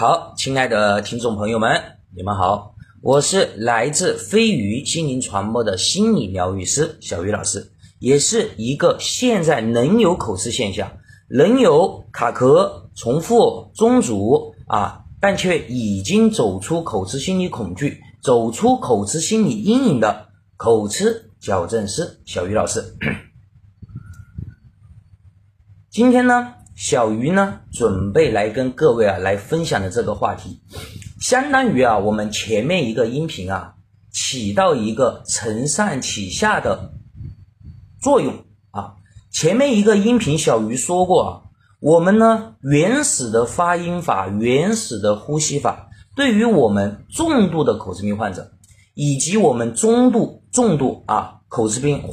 好，亲爱的听众朋友们，你们好，我是来自飞鱼心灵传播的心理疗愈师小鱼老师，也是一个现在能有口吃现象，能有卡壳、重复、中阻啊，但却已经走出口吃心理恐惧，走出口吃心理阴影的口吃矫正师小鱼老师。今天呢？小鱼呢，准备来跟各位啊来分享的这个话题，相当于啊我们前面一个音频啊起到一个承上启下的作用啊。前面一个音频小鱼说过啊，我们呢原始的发音法、原始的呼吸法，对于我们重度的口吃病患者，以及我们中度、重度啊口吃病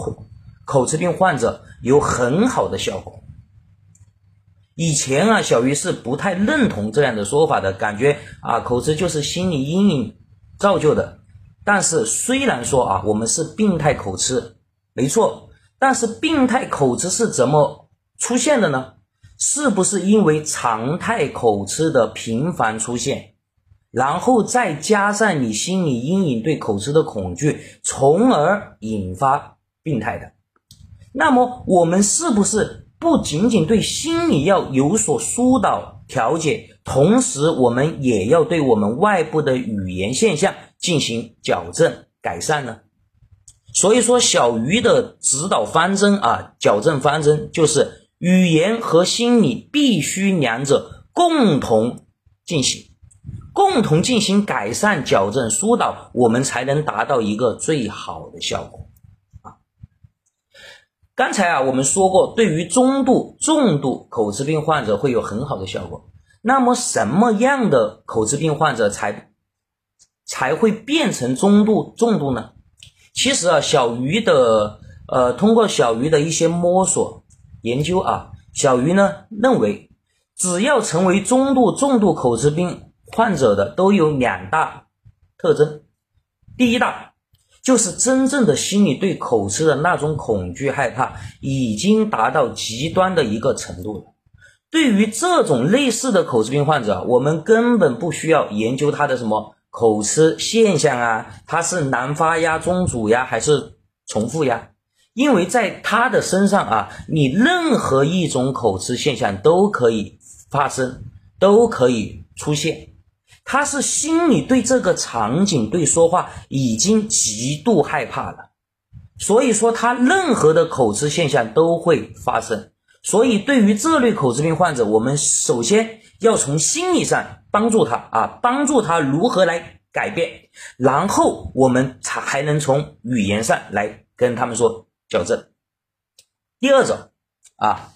口吃病患者有很好的效果。以前啊，小鱼是不太认同这样的说法的，感觉啊，口吃就是心理阴影造就的。但是虽然说啊，我们是病态口吃，没错，但是病态口吃是怎么出现的呢？是不是因为常态口吃的频繁出现，然后再加上你心理阴影对口吃的恐惧，从而引发病态的？那么我们是不是？不仅仅对心理要有所疏导调节，同时我们也要对我们外部的语言现象进行矫正改善呢。所以说，小鱼的指导方针啊，矫正方针就是语言和心理必须两者共同进行，共同进行改善、矫正、疏导，我们才能达到一个最好的效果。刚才啊，我们说过，对于中度、重度口吃病患者会有很好的效果。那么，什么样的口吃病患者才才会变成中度、重度呢？其实啊，小鱼的呃，通过小鱼的一些摸索研究啊，小鱼呢认为，只要成为中度、重度口吃病患者的，都有两大特征。第一大。就是真正的心理对口吃的那种恐惧害怕，已经达到极端的一个程度了。对于这种类似的口吃病患者，我们根本不需要研究他的什么口吃现象啊，他是难发呀、中阻呀，还是重复呀？因为在他的身上啊，你任何一种口吃现象都可以发生，都可以出现。他是心里对这个场景、对说话已经极度害怕了，所以说他任何的口吃现象都会发生。所以对于这类口吃病患者，我们首先要从心理上帮助他啊，帮助他如何来改变，然后我们才还能从语言上来跟他们说矫正。第二种啊。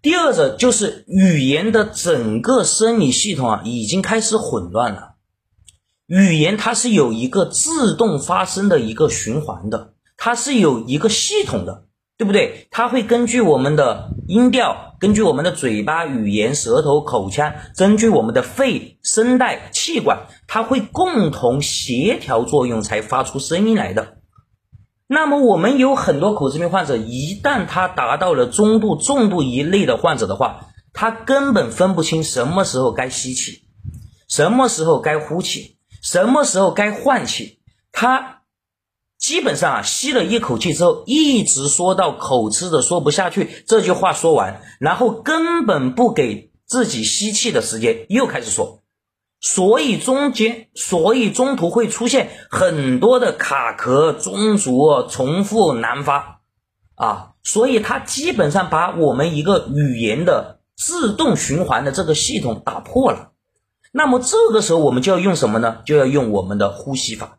第二者就是语言的整个生理系统啊，已经开始混乱了。语言它是有一个自动发生的一个循环的，它是有一个系统的，对不对？它会根据我们的音调，根据我们的嘴巴、语言、舌头、口腔，根据我们的肺、声带、气管，它会共同协调作用才发出声音来的。那么我们有很多口吃病患者，一旦他达到了中度、重度一类的患者的话，他根本分不清什么时候该吸气，什么时候该呼气，什么时候该换气。他基本上啊，吸了一口气之后，一直说到口吃的说不下去这句话说完，然后根本不给自己吸气的时间，又开始说。所以中间，所以中途会出现很多的卡壳、中阻、重复、难发啊，所以它基本上把我们一个语言的自动循环的这个系统打破了。那么这个时候我们就要用什么呢？就要用我们的呼吸法，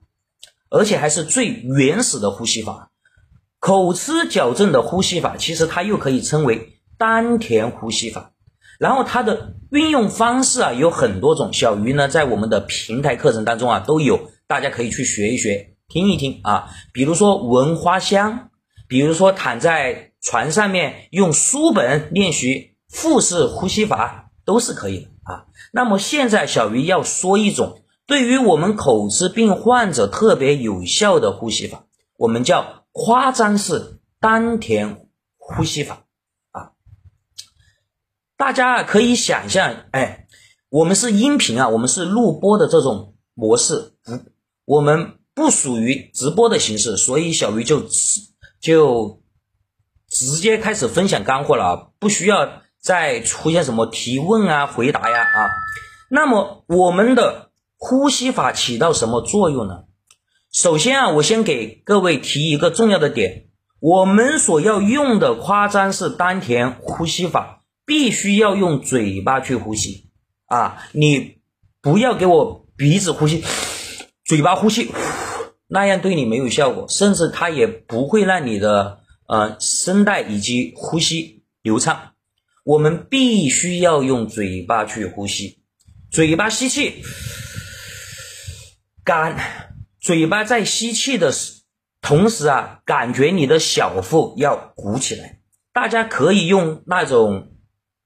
而且还是最原始的呼吸法——口吃矫正的呼吸法。其实它又可以称为丹田呼吸法。然后它的运用方式啊有很多种，小鱼呢在我们的平台课程当中啊都有，大家可以去学一学，听一听啊。比如说闻花香，比如说躺在床上面用书本练习腹式呼吸法都是可以的啊。那么现在小鱼要说一种对于我们口吃病患者特别有效的呼吸法，我们叫夸张式丹田呼吸法。大家可以想象，哎，我们是音频啊，我们是录播的这种模式，不，我们不属于直播的形式，所以小鱼就就直接开始分享干货了啊，不需要再出现什么提问啊、回答呀啊。那么我们的呼吸法起到什么作用呢？首先啊，我先给各位提一个重要的点，我们所要用的夸张式丹田呼吸法，必须要用嘴巴去呼吸啊！你不要给我鼻子呼吸，嘴巴呼吸，那样对你没有效果，甚至它也不会让你的呃声带以及呼吸流畅。我们必须要用嘴巴去呼吸，嘴巴吸气，干。嘴巴在吸气的时同时啊，感觉你的小腹要鼓起来。大家可以用那种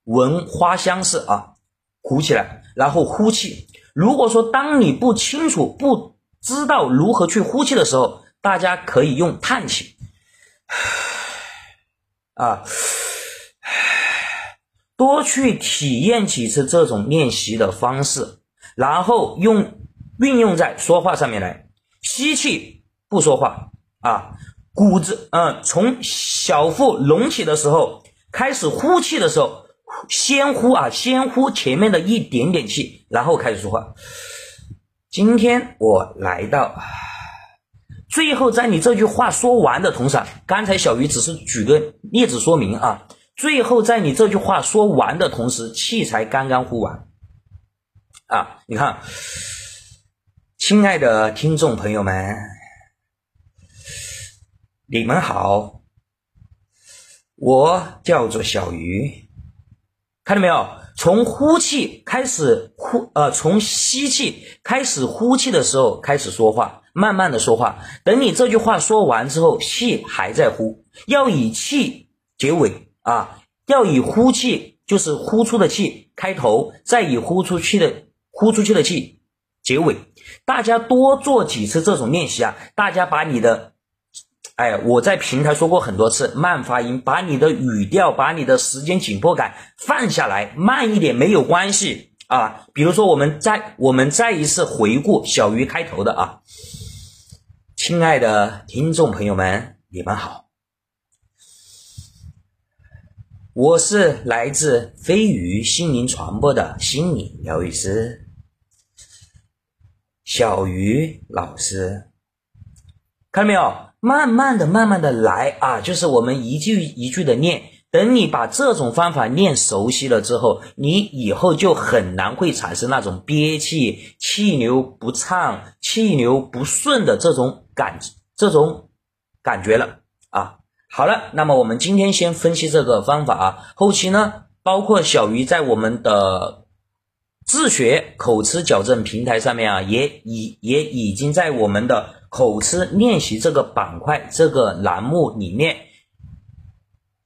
闻花香式啊，鼓起来，然后呼气。如果说当你不清楚、不知道如何去呼气的时候，大家可以用叹气，啊，多去体验几次这种练习的方式，然后用运用在说话上面来。吸气不说话啊，骨子嗯，从小腹隆起的时候开始呼气的时候，先呼啊，先呼前面的一点点气，然后开始说话。今天我来到，最后在你这句话说完的同时，刚才小鱼只是举个例子说明啊，最后在你这句话说完的同时，气才刚刚呼完啊，你看。亲爱的听众朋友们，你们好，我叫做小鱼，看到没有？从呼气开始呼，呃，从吸气开始呼气的时候开始说话，慢慢的说话。等你这句话说完之后，气还在呼，要以气结尾啊，要以呼气，就是呼出的气开头，再以呼出去的呼出去的气。结尾，大家多做几次这种练习啊！大家把你的，哎，我在平台说过很多次，慢发音，把你的语调，把你的时间紧迫感放下来，慢一点没有关系啊。比如说，我们再我们再一次回顾小鱼开头的啊，亲爱的听众朋友们，你们好，我是来自飞鱼心灵传播的心理疗愈师。小鱼老师，看到没有？慢慢的、慢慢的来啊，就是我们一句一句的念。等你把这种方法念熟悉了之后，你以后就很难会产生那种憋气、气流不畅、气流不顺的这种感、这种感觉了啊。好了，那么我们今天先分析这个方法啊，后期呢，包括小鱼在我们的。自学口吃矫正平台上面啊，也已也已经在我们的口吃练习这个板块这个栏目里面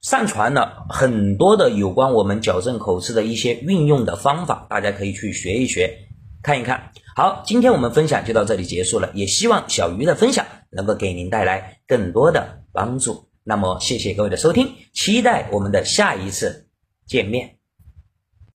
上传了很多的有关我们矫正口吃的一些运用的方法，大家可以去学一学，看一看。好，今天我们分享就到这里结束了，也希望小鱼的分享能够给您带来更多的帮助。那么，谢谢各位的收听，期待我们的下一次见面。